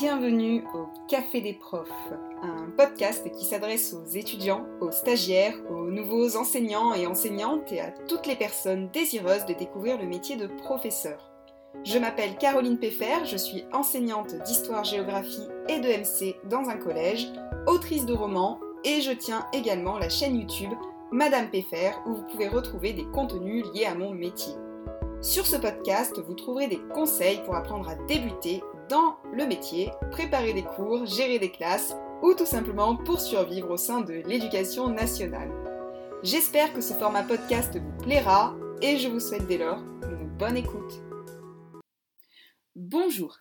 Bienvenue au Café des profs, un podcast qui s'adresse aux étudiants, aux stagiaires, aux nouveaux enseignants et enseignantes et à toutes les personnes désireuses de découvrir le métier de professeur. Je m'appelle Caroline Peffer, je suis enseignante d'histoire-géographie et de MC dans un collège, autrice de romans et je tiens également la chaîne YouTube Madame Peffer où vous pouvez retrouver des contenus liés à mon métier. Sur ce podcast, vous trouverez des conseils pour apprendre à débuter dans le métier, préparer des cours, gérer des classes ou tout simplement pour survivre au sein de l'éducation nationale. J'espère que ce format podcast vous plaira et je vous souhaite dès lors une bonne écoute. Bonjour,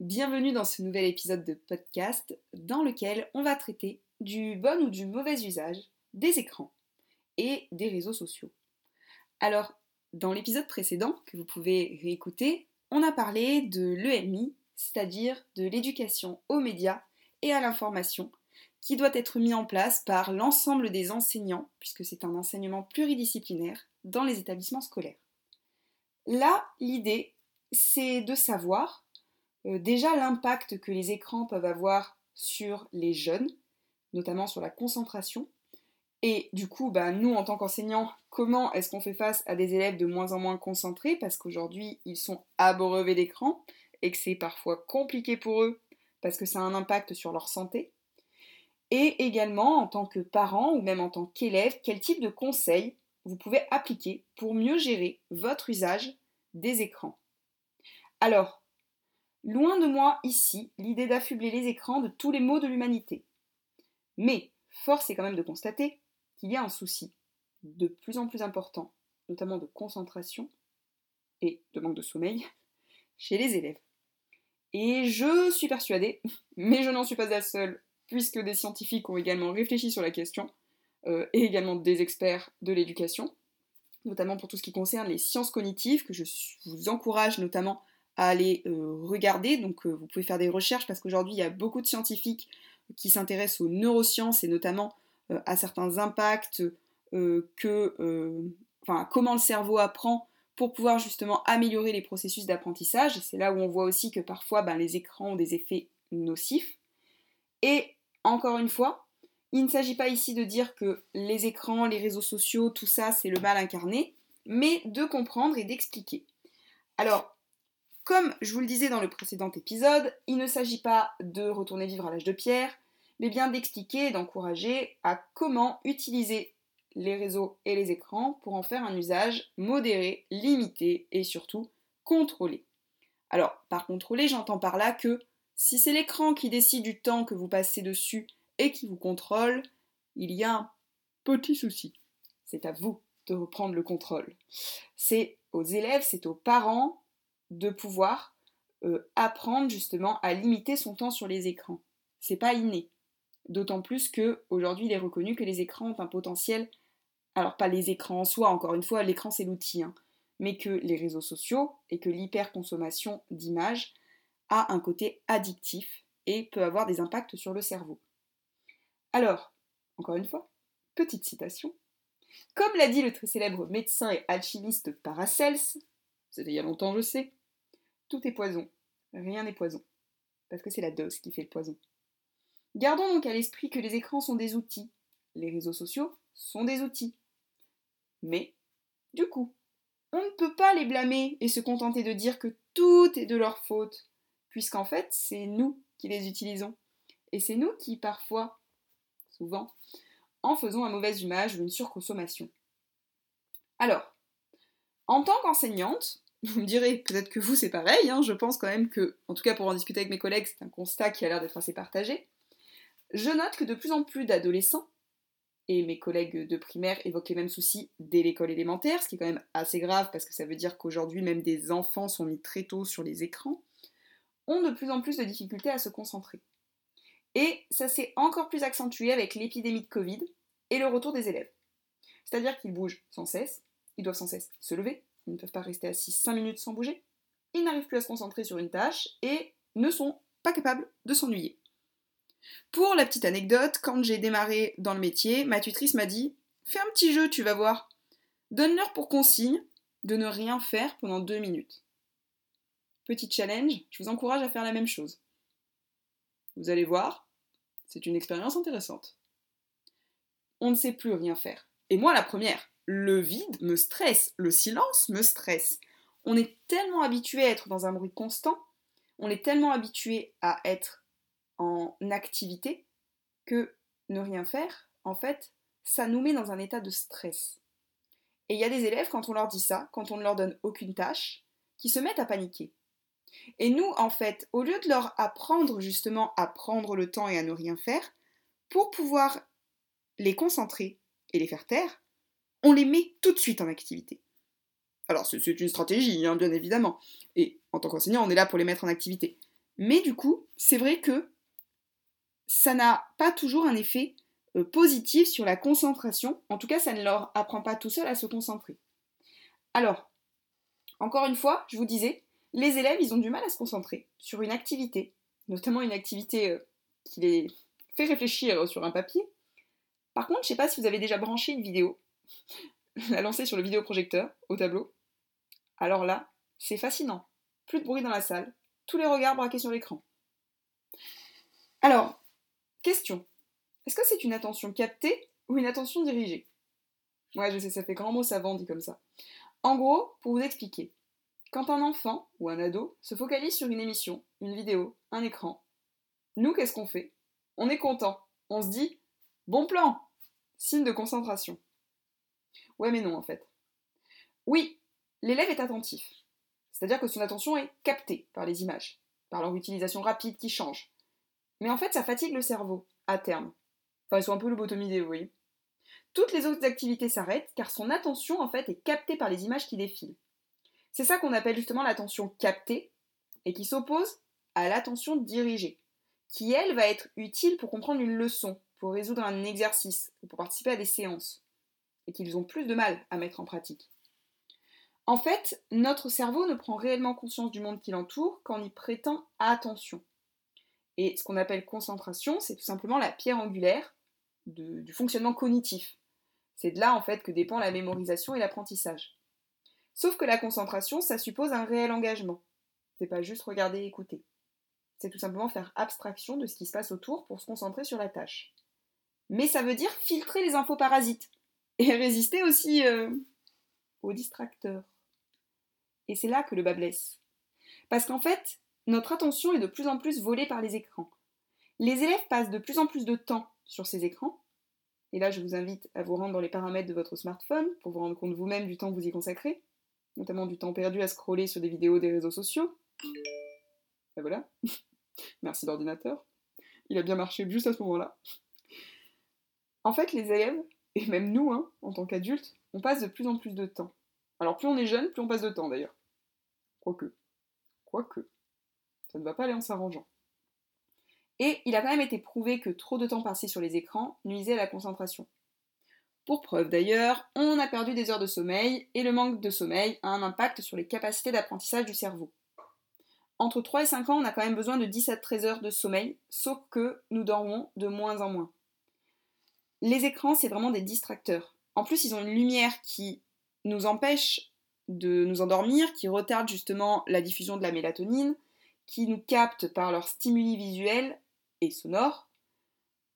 bienvenue dans ce nouvel épisode de podcast dans lequel on va traiter du bon ou du mauvais usage des écrans et des réseaux sociaux. Alors, dans l'épisode précédent, que vous pouvez réécouter, on a parlé de l'EMI c'est-à-dire de l'éducation aux médias et à l'information, qui doit être mis en place par l'ensemble des enseignants, puisque c'est un enseignement pluridisciplinaire, dans les établissements scolaires. Là, l'idée, c'est de savoir euh, déjà l'impact que les écrans peuvent avoir sur les jeunes, notamment sur la concentration, et du coup, bah, nous, en tant qu'enseignants, comment est-ce qu'on fait face à des élèves de moins en moins concentrés? Parce qu'aujourd'hui, ils sont abreuvés d'écran et que c'est parfois compliqué pour eux parce que ça a un impact sur leur santé. Et également, en tant que parent ou même en tant qu'élève, quel type de conseils vous pouvez appliquer pour mieux gérer votre usage des écrans? Alors, loin de moi ici l'idée d'affubler les écrans de tous les maux de l'humanité. Mais force est quand même de constater qu'il y a un souci de plus en plus important, notamment de concentration et de manque de sommeil, chez les élèves. Et je suis persuadée, mais je n'en suis pas la seule, puisque des scientifiques ont également réfléchi sur la question, euh, et également des experts de l'éducation, notamment pour tout ce qui concerne les sciences cognitives, que je vous encourage notamment à aller euh, regarder. Donc euh, vous pouvez faire des recherches, parce qu'aujourd'hui il y a beaucoup de scientifiques qui s'intéressent aux neurosciences, et notamment à certains impacts que... enfin, comment le cerveau apprend pour pouvoir justement améliorer les processus d'apprentissage. C'est là où on voit aussi que parfois ben, les écrans ont des effets nocifs. Et encore une fois, il ne s'agit pas ici de dire que les écrans, les réseaux sociaux, tout ça, c'est le mal incarné, mais de comprendre et d'expliquer. Alors, comme je vous le disais dans le précédent épisode, il ne s'agit pas de retourner vivre à l'âge de pierre, mais bien d'expliquer et d'encourager à comment utiliser les réseaux et les écrans pour en faire un usage modéré, limité et surtout contrôlé. Alors, par contrôler, j'entends par là que si c'est l'écran qui décide du temps que vous passez dessus et qui vous contrôle, il y a un petit souci. C'est à vous de reprendre le contrôle. C'est aux élèves, c'est aux parents de pouvoir euh, apprendre justement à limiter son temps sur les écrans. C'est pas inné. D'autant plus que aujourd'hui il est reconnu que les écrans ont un potentiel alors pas les écrans en soi, encore une fois, l'écran c'est l'outil, hein, mais que les réseaux sociaux et que l'hyperconsommation d'images a un côté addictif et peut avoir des impacts sur le cerveau. Alors, encore une fois, petite citation. Comme l'a dit le très célèbre médecin et alchimiste Paracels, c'était il y a longtemps je sais, tout est poison, rien n'est poison, parce que c'est la dose qui fait le poison. Gardons donc à l'esprit que les écrans sont des outils, les réseaux sociaux sont des outils. Mais, du coup, on ne peut pas les blâmer et se contenter de dire que tout est de leur faute, puisqu'en fait, c'est nous qui les utilisons. Et c'est nous qui, parfois, souvent, en faisons un mauvais usage ou une surconsommation. Alors, en tant qu'enseignante, vous me direz peut-être que vous c'est pareil, hein, je pense quand même que, en tout cas pour en discuter avec mes collègues, c'est un constat qui a l'air d'être assez partagé. Je note que de plus en plus d'adolescents et mes collègues de primaire évoquent les mêmes soucis dès l'école élémentaire, ce qui est quand même assez grave parce que ça veut dire qu'aujourd'hui même des enfants sont mis très tôt sur les écrans, ont de plus en plus de difficultés à se concentrer. Et ça s'est encore plus accentué avec l'épidémie de Covid et le retour des élèves. C'est-à-dire qu'ils bougent sans cesse, ils doivent sans cesse se lever, ils ne peuvent pas rester assis 5 minutes sans bouger, ils n'arrivent plus à se concentrer sur une tâche et ne sont pas capables de s'ennuyer. Pour la petite anecdote, quand j'ai démarré dans le métier, ma tutrice m'a dit Fais un petit jeu, tu vas voir. Donne-leur pour consigne de ne rien faire pendant deux minutes. Petit challenge, je vous encourage à faire la même chose. Vous allez voir, c'est une expérience intéressante. On ne sait plus rien faire. Et moi, la première, le vide me stresse, le silence me stresse. On est tellement habitué à être dans un bruit constant, on est tellement habitué à être en activité que ne rien faire, en fait, ça nous met dans un état de stress. Et il y a des élèves, quand on leur dit ça, quand on ne leur donne aucune tâche, qui se mettent à paniquer. Et nous, en fait, au lieu de leur apprendre justement à prendre le temps et à ne rien faire, pour pouvoir les concentrer et les faire taire, on les met tout de suite en activité. Alors c'est une stratégie, hein, bien évidemment. Et en tant qu'enseignant, on est là pour les mettre en activité. Mais du coup, c'est vrai que ça n'a pas toujours un effet euh, positif sur la concentration. En tout cas, ça ne leur apprend pas tout seul à se concentrer. Alors, encore une fois, je vous disais, les élèves, ils ont du mal à se concentrer sur une activité, notamment une activité euh, qui les fait réfléchir sur un papier. Par contre, je ne sais pas si vous avez déjà branché une vidéo, la lancer sur le vidéoprojecteur au tableau. Alors là, c'est fascinant. Plus de bruit dans la salle, tous les regards braqués sur l'écran. Alors, question. Est-ce que c'est une attention captée ou une attention dirigée? Ouais, je sais, ça fait grand mot savant dit comme ça. En gros, pour vous expliquer, quand un enfant ou un ado se focalise sur une émission, une vidéo, un écran, nous, qu'est-ce qu'on fait? On est content. On se dit Bon plan Signe de concentration. Ouais, mais non, en fait. Oui, l'élève est attentif. C'est-à-dire que son attention est captée par les images, par leur utilisation rapide qui change. Mais en fait, ça fatigue le cerveau, à terme. Enfin, ils sont un peu lobotomisés, vous voyez. Toutes les autres activités s'arrêtent car son attention, en fait, est captée par les images qui défilent. C'est ça qu'on appelle justement l'attention captée et qui s'oppose à l'attention dirigée, qui elle va être utile pour comprendre une leçon, pour résoudre un exercice ou pour participer à des séances, et qu'ils ont plus de mal à mettre en pratique. En fait, notre cerveau ne prend réellement conscience du monde qui l'entoure qu'en y prêtant attention. Et ce qu'on appelle concentration, c'est tout simplement la pierre angulaire du fonctionnement cognitif. C'est de là en fait que dépend la mémorisation et l'apprentissage. Sauf que la concentration, ça suppose un réel engagement. C'est pas juste regarder et écouter. C'est tout simplement faire abstraction de ce qui se passe autour pour se concentrer sur la tâche. Mais ça veut dire filtrer les infos parasites et résister aussi euh, aux distracteurs. Et c'est là que le bas blesse. Parce qu'en fait, notre attention est de plus en plus volée par les écrans. Les élèves passent de plus en plus de temps sur ces écrans. Et là, je vous invite à vous rendre dans les paramètres de votre smartphone pour vous rendre compte vous-même du temps que vous y consacrez notamment du temps perdu à scroller sur des vidéos des réseaux sociaux. Et voilà. Merci l'ordinateur. Il a bien marché juste à ce moment-là. En fait, les élèves, et même nous, hein, en tant qu'adultes, on passe de plus en plus de temps. Alors plus on est jeune, plus on passe de temps d'ailleurs. Quoique. Quoique. Ça ne va pas aller en s'arrangeant. Et il a quand même été prouvé que trop de temps passé sur les écrans nuisait à la concentration. Pour preuve d'ailleurs, on a perdu des heures de sommeil et le manque de sommeil a un impact sur les capacités d'apprentissage du cerveau. Entre 3 et 5 ans, on a quand même besoin de 10 à 13 heures de sommeil, sauf que nous dormons de moins en moins. Les écrans, c'est vraiment des distracteurs. En plus, ils ont une lumière qui nous empêche de nous endormir, qui retarde justement la diffusion de la mélatonine, qui nous capte par leurs stimuli visuels et sonores.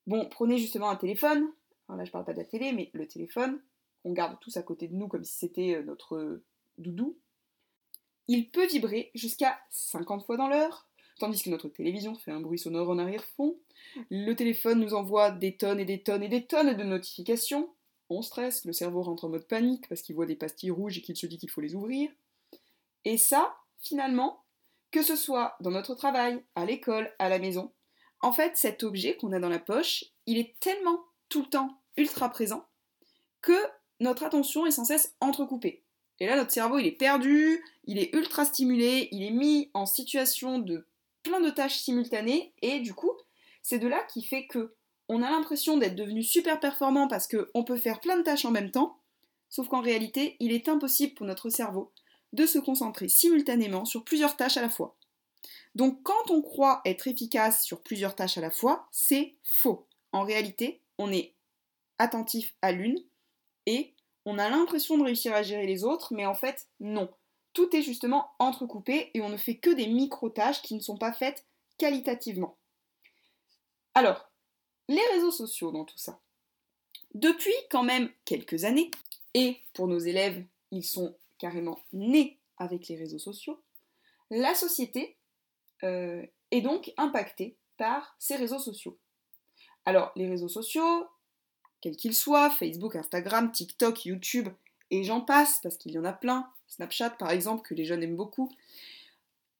Bon, prenez justement un téléphone, là je parle pas de la télé, mais le téléphone, on garde tous à côté de nous comme si c'était euh, notre doudou, il peut vibrer jusqu'à 50 fois dans l'heure, tandis que notre télévision fait un bruit sonore en arrière-fond. Le téléphone nous envoie des tonnes et des tonnes et des tonnes de notifications. On stresse, le cerveau rentre en mode panique parce qu'il voit des pastilles rouges et qu'il se dit qu'il faut les ouvrir. Et ça, finalement, que ce soit dans notre travail, à l'école, à la maison, en fait, cet objet qu'on a dans la poche, il est tellement tout le temps ultra présent que notre attention est sans cesse entrecoupée. Et là, notre cerveau, il est perdu, il est ultra stimulé, il est mis en situation de plein de tâches simultanées, et du coup, c'est de là qui fait que on a l'impression d'être devenu super performant parce qu'on peut faire plein de tâches en même temps, sauf qu'en réalité, il est impossible pour notre cerveau de se concentrer simultanément sur plusieurs tâches à la fois. Donc quand on croit être efficace sur plusieurs tâches à la fois, c'est faux. En réalité, on est attentif à l'une et on a l'impression de réussir à gérer les autres, mais en fait, non. Tout est justement entrecoupé et on ne fait que des micro-tâches qui ne sont pas faites qualitativement. Alors, les réseaux sociaux dans tout ça. Depuis quand même quelques années, et pour nos élèves, ils sont carrément nés avec les réseaux sociaux, la société euh, est donc impactée par ces réseaux sociaux. Alors, les réseaux sociaux, quels qu'ils soient, Facebook, Instagram, TikTok, YouTube, et j'en passe, parce qu'il y en a plein, Snapchat par exemple, que les jeunes aiment beaucoup,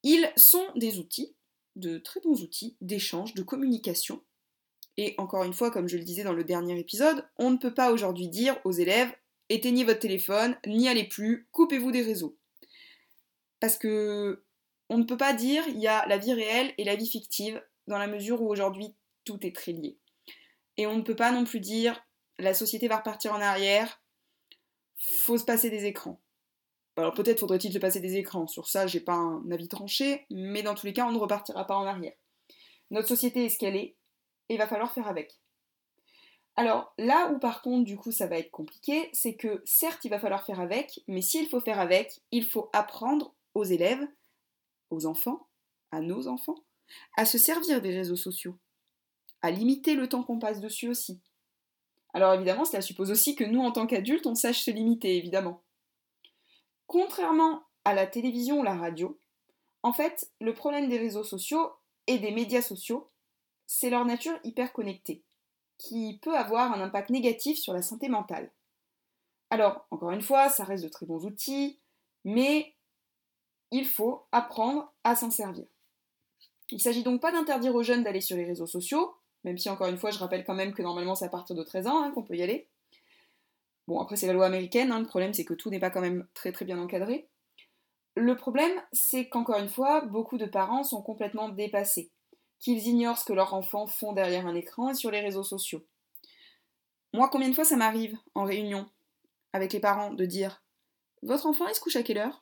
ils sont des outils, de très bons outils d'échange, de communication. Et encore une fois, comme je le disais dans le dernier épisode, on ne peut pas aujourd'hui dire aux élèves éteignez votre téléphone, n'y allez plus, coupez-vous des réseaux. Parce que on ne peut pas dire il y a la vie réelle et la vie fictive, dans la mesure où aujourd'hui tout est très lié. Et on ne peut pas non plus dire la société va repartir en arrière, faut se passer des écrans. Alors peut-être faudrait-il se passer des écrans, sur ça j'ai pas un avis tranché, mais dans tous les cas on ne repartira pas en arrière. Notre société est ce qu'elle est, et il va falloir faire avec. Alors là où par contre du coup ça va être compliqué, c'est que certes il va falloir faire avec, mais s'il faut faire avec, il faut apprendre aux élèves, aux enfants, à nos enfants, à se servir des réseaux sociaux, à limiter le temps qu'on passe dessus aussi. Alors évidemment, cela suppose aussi que nous, en tant qu'adultes, on sache se limiter, évidemment. Contrairement à la télévision ou la radio, en fait, le problème des réseaux sociaux et des médias sociaux, c'est leur nature hyper connectée, qui peut avoir un impact négatif sur la santé mentale. Alors, encore une fois, ça reste de très bons outils, mais il faut apprendre à s'en servir. Il ne s'agit donc pas d'interdire aux jeunes d'aller sur les réseaux sociaux, même si encore une fois je rappelle quand même que normalement c'est à partir de 13 ans hein, qu'on peut y aller. Bon après c'est la loi américaine, hein, le problème c'est que tout n'est pas quand même très très bien encadré. Le problème c'est qu'encore une fois beaucoup de parents sont complètement dépassés, qu'ils ignorent ce que leurs enfants font derrière un écran et sur les réseaux sociaux. Moi combien de fois ça m'arrive en réunion avec les parents de dire Votre enfant il se couche à quelle heure?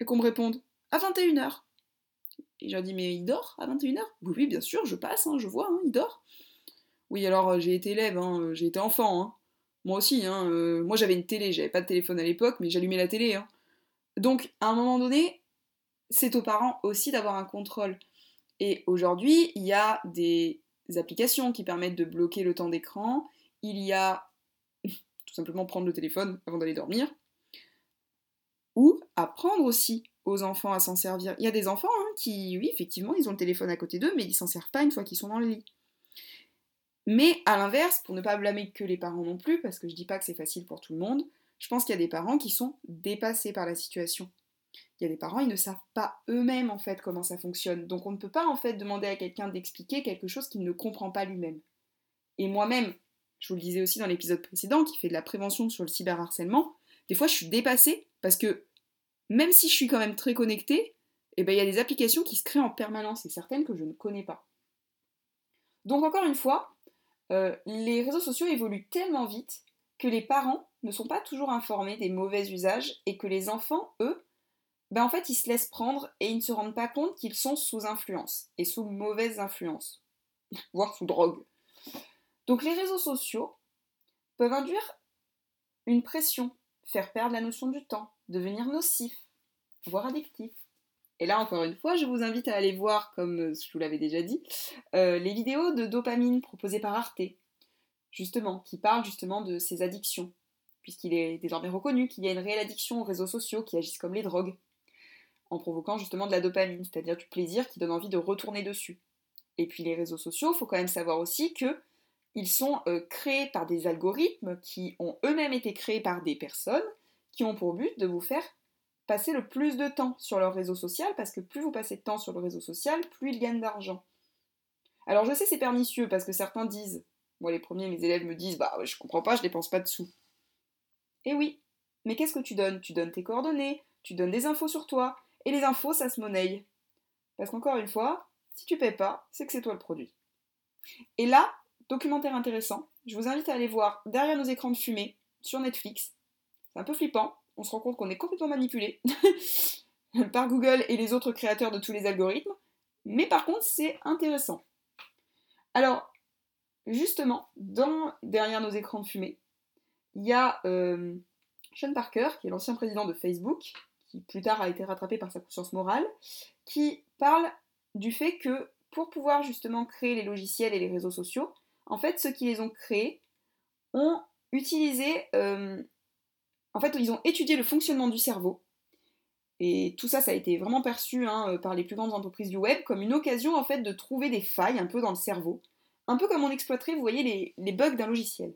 Et qu'on me réponde À 21h. Et je leur dis, mais il dort à 21h Oui, oui, bien sûr, je passe, hein, je vois, hein, il dort. Oui, alors euh, j'ai été élève, hein, euh, j'ai été enfant. Moi aussi, euh, moi j'avais une télé, j'avais pas de téléphone à l'époque, mais j'allumais la télé. Donc, à un moment donné, c'est aux parents aussi d'avoir un contrôle. Et aujourd'hui, il y a des applications qui permettent de bloquer le temps d'écran. Il y a tout simplement prendre le téléphone avant d'aller dormir. Ou apprendre aussi aux enfants à s'en servir. Il y a des enfants hein, qui, oui, effectivement, ils ont le téléphone à côté d'eux, mais ils s'en servent pas une fois qu'ils sont dans le lit. Mais à l'inverse, pour ne pas blâmer que les parents non plus, parce que je dis pas que c'est facile pour tout le monde, je pense qu'il y a des parents qui sont dépassés par la situation. Il y a des parents, ils ne savent pas eux-mêmes en fait comment ça fonctionne. Donc on ne peut pas en fait demander à quelqu'un d'expliquer quelque chose qu'il ne comprend pas lui-même. Et moi-même, je vous le disais aussi dans l'épisode précédent, qui fait de la prévention sur le cyberharcèlement, des fois je suis dépassée parce que même si je suis quand même très connectée, eh ben, il y a des applications qui se créent en permanence et certaines que je ne connais pas. Donc encore une fois, euh, les réseaux sociaux évoluent tellement vite que les parents ne sont pas toujours informés des mauvais usages et que les enfants, eux, ben en fait, ils se laissent prendre et ils ne se rendent pas compte qu'ils sont sous influence et sous mauvaise influence, voire sous drogue. Donc les réseaux sociaux peuvent induire une pression, faire perdre la notion du temps, devenir nocif, voire addictif. Et là, encore une fois, je vous invite à aller voir, comme je vous l'avais déjà dit, euh, les vidéos de dopamine proposées par Arte, justement, qui parlent justement de ces addictions, puisqu'il est désormais reconnu qu'il y a une réelle addiction aux réseaux sociaux qui agissent comme les drogues, en provoquant justement de la dopamine, c'est-à-dire du plaisir qui donne envie de retourner dessus. Et puis les réseaux sociaux, il faut quand même savoir aussi que ils sont euh, créés par des algorithmes qui ont eux-mêmes été créés par des personnes qui ont pour but de vous faire passer le plus de temps sur leur réseau social, parce que plus vous passez de temps sur le réseau social, plus ils gagnent d'argent. Alors je sais c'est pernicieux, parce que certains disent, moi les premiers, mes élèves me disent, bah je comprends pas, je dépense pas de sous. Eh oui, mais qu'est-ce que tu donnes? Tu donnes tes coordonnées, tu donnes des infos sur toi, et les infos ça se monnaie. Parce qu'encore une fois, si tu payes pas, c'est que c'est toi le produit. Et là, documentaire intéressant, je vous invite à aller voir Derrière nos écrans de fumée sur Netflix. C'est un peu flippant, on se rend compte qu'on est complètement manipulé par Google et les autres créateurs de tous les algorithmes, mais par contre c'est intéressant. Alors, justement, dans, derrière nos écrans de fumée, il y a euh, Sean Parker, qui est l'ancien président de Facebook, plus tard a été rattrapé par sa conscience morale, qui parle du fait que pour pouvoir justement créer les logiciels et les réseaux sociaux, en fait, ceux qui les ont créés ont utilisé, euh, en fait, ils ont étudié le fonctionnement du cerveau. Et tout ça, ça a été vraiment perçu hein, euh, par les plus grandes entreprises du web comme une occasion en fait de trouver des failles un peu dans le cerveau, un peu comme on exploiterait, vous voyez, les, bugs d'un logiciel.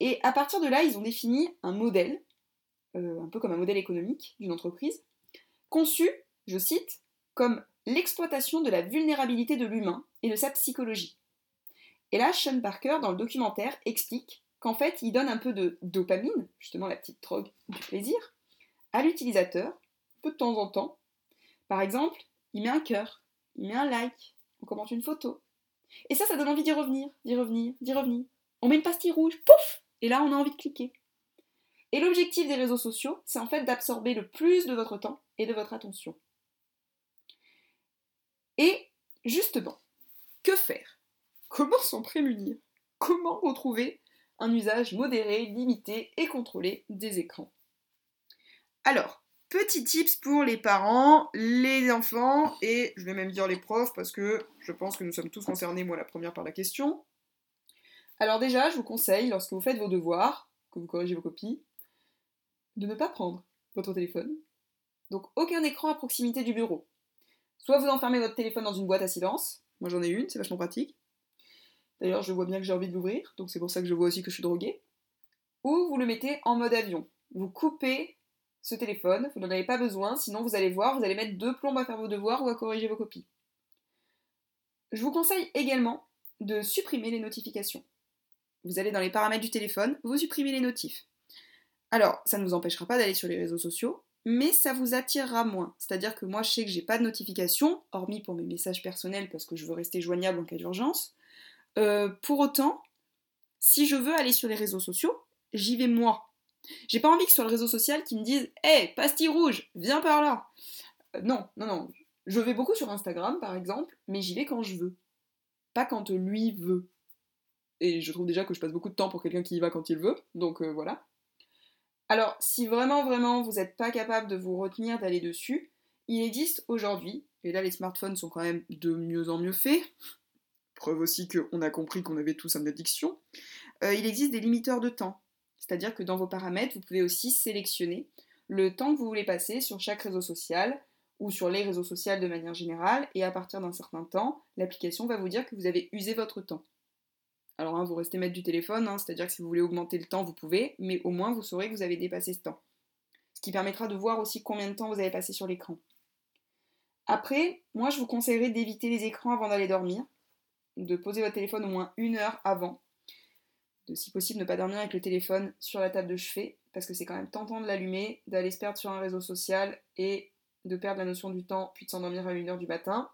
Et à partir de là, ils ont défini un modèle, euh, un peu comme un modèle économique d'une entreprise, conçu, je cite, comme l'exploitation de la vulnérabilité de l'humain et de sa psychologie. Et là, Sean Parker, dans le documentaire, explique qu'en fait, il donne un peu de dopamine, justement la petite drogue du plaisir, à l'utilisateur, peu de temps en temps. Par exemple, il met un cœur, il met un like, on commente une photo. Et ça, ça donne envie d'y revenir, d'y revenir, d'y revenir. On met une pastille rouge, pouf Et là, on a envie de cliquer. Et l'objectif des réseaux sociaux, c'est en fait d'absorber le plus de votre temps et de votre attention. Et justement, que faire? Comment s'en prémunir? Comment retrouver un usage modéré, limité et contrôlé des écrans? Alors, petit tips pour les parents, les enfants et je vais même dire les profs parce que je pense que nous sommes tous concernés, moi la première par la question. Alors déjà, je vous conseille, lorsque vous faites vos devoirs, que vous corrigez vos copies, de ne pas prendre votre téléphone. Donc aucun écran à proximité du bureau. Soit vous enfermez votre téléphone dans une boîte à silence, moi j'en ai une, c'est vachement pratique. D'ailleurs, je vois bien que j'ai envie de l'ouvrir, donc c'est pour ça que je vois aussi que je suis droguée. Ou vous le mettez en mode avion. Vous coupez ce téléphone, vous n'en avez pas besoin, sinon vous allez voir, vous allez mettre deux plombes à faire vos devoirs ou à corriger vos copies. Je vous conseille également de supprimer les notifications. Vous allez dans les paramètres du téléphone, vous supprimez les notifs. Alors, ça ne vous empêchera pas d'aller sur les réseaux sociaux, mais ça vous attirera moins. C'est-à-dire que moi, je sais que j'ai pas de notification, hormis pour mes messages personnels parce que je veux rester joignable en cas d'urgence. Euh, pour autant, si je veux aller sur les réseaux sociaux, j'y vais moi. J'ai pas envie que sur le réseau social qui me disent Hé, pastille rouge, viens par là euh, Non, non, non. Je vais beaucoup sur Instagram par exemple, mais j'y vais quand je veux. Pas quand lui veut. Et je trouve déjà que je passe beaucoup de temps pour quelqu'un qui y va quand il veut, donc euh, voilà. Alors, si vraiment, vraiment, vous n'êtes pas capable de vous retenir d'aller dessus, il existe aujourd'hui, et là les smartphones sont quand même de mieux en mieux faits, preuve aussi qu'on a compris qu'on avait tous une addiction, euh, il existe des limiteurs de temps. C'est-à-dire que dans vos paramètres, vous pouvez aussi sélectionner le temps que vous voulez passer sur chaque réseau social ou sur les réseaux sociaux de manière générale, et à partir d'un certain temps, l'application va vous dire que vous avez usé votre temps. Alors hein, vous restez maître du téléphone, hein, c'est-à-dire que si vous voulez augmenter le temps, vous pouvez, mais au moins vous saurez que vous avez dépassé ce temps. Ce qui permettra de voir aussi combien de temps vous avez passé sur l'écran. Après, moi je vous conseillerais d'éviter les écrans avant d'aller dormir, de poser votre téléphone au moins une heure avant, de si possible ne pas dormir avec le téléphone sur la table de chevet, parce que c'est quand même tentant de l'allumer, d'aller se perdre sur un réseau social et de perdre la notion du temps, puis de s'endormir à une heure du matin.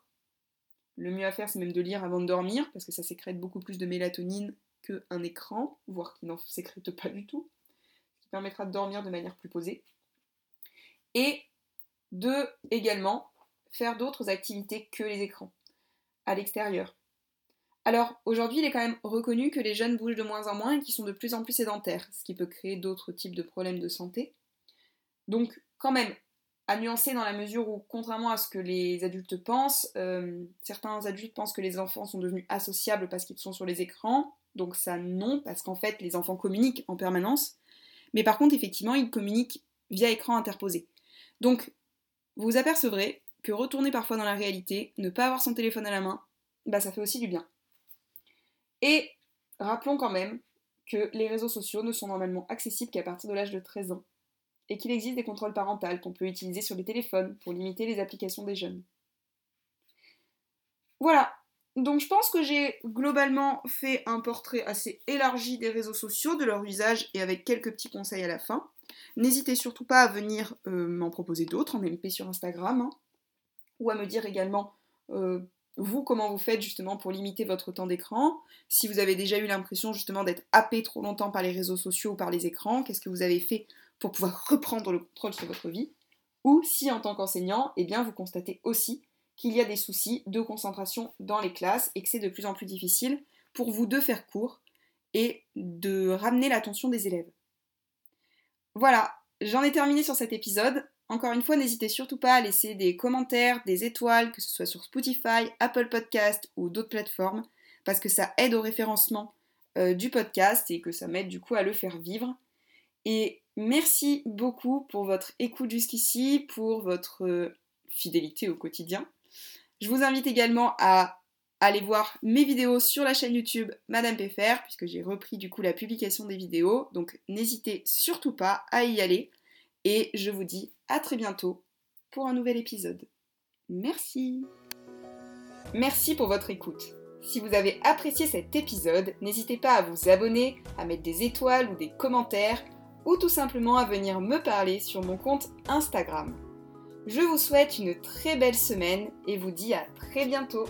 Le mieux à faire, c'est même de lire avant de dormir, parce que ça sécrète beaucoup plus de mélatonine qu'un écran, voire qui n'en sécrète pas du tout, ce qui permettra de dormir de manière plus posée. Et de également faire d'autres activités que les écrans, à l'extérieur. Alors aujourd'hui, il est quand même reconnu que les jeunes bougent de moins en moins et qu'ils sont de plus en plus sédentaires, ce qui peut créer d'autres types de problèmes de santé. Donc quand même, à nuancer dans la mesure où, contrairement à ce que les adultes pensent, euh, certains adultes pensent que les enfants sont devenus associables parce qu'ils sont sur les écrans. Donc ça non, parce qu'en fait les enfants communiquent en permanence. Mais par contre, effectivement, ils communiquent via écran interposé. Donc vous apercevrez que retourner parfois dans la réalité, ne pas avoir son téléphone à la main, bah ça fait aussi du bien. Et rappelons quand même que les réseaux sociaux ne sont normalement accessibles qu'à partir de l'âge de 13 ans et qu'il existe des contrôles parentaux qu'on peut utiliser sur les téléphones pour limiter les applications des jeunes. Voilà, donc je pense que j'ai globalement fait un portrait assez élargi des réseaux sociaux, de leur usage et avec quelques petits conseils à la fin. N'hésitez surtout pas à venir euh, m'en proposer d'autres en MP sur Instagram hein, ou à me dire également euh, vous, comment vous faites justement pour limiter votre temps d'écran Si vous avez déjà eu l'impression justement d'être happé trop longtemps par les réseaux sociaux ou par les écrans, qu'est-ce que vous avez fait pour pouvoir reprendre le contrôle sur votre vie, ou si en tant qu'enseignant, eh bien vous constatez aussi qu'il y a des soucis de concentration dans les classes et que c'est de plus en plus difficile pour vous de faire cours et de ramener l'attention des élèves. Voilà, j'en ai terminé sur cet épisode. encore une fois, n'hésitez surtout pas à laisser des commentaires, des étoiles, que ce soit sur Spotify, Apple Podcast ou d'autres plateformes, parce que ça aide au référencement euh, du podcast et que ça m'aide du coup à le faire vivre. Et merci beaucoup pour votre écoute jusqu'ici, pour votre euh, fidélité au quotidien. Je vous invite également à aller voir mes vidéos sur la chaîne YouTube Madame PFR, puisque j'ai repris du coup la publication des vidéos. Donc n'hésitez surtout pas à y aller. Et je vous dis à très bientôt pour un nouvel épisode. Merci. Merci pour votre écoute. Si vous avez apprécié cet épisode, n'hésitez pas à vous abonner, à mettre des étoiles ou des commentaires, ou tout simplement à venir me parler sur mon compte Instagram. Je vous souhaite une très belle semaine et vous dis à très bientôt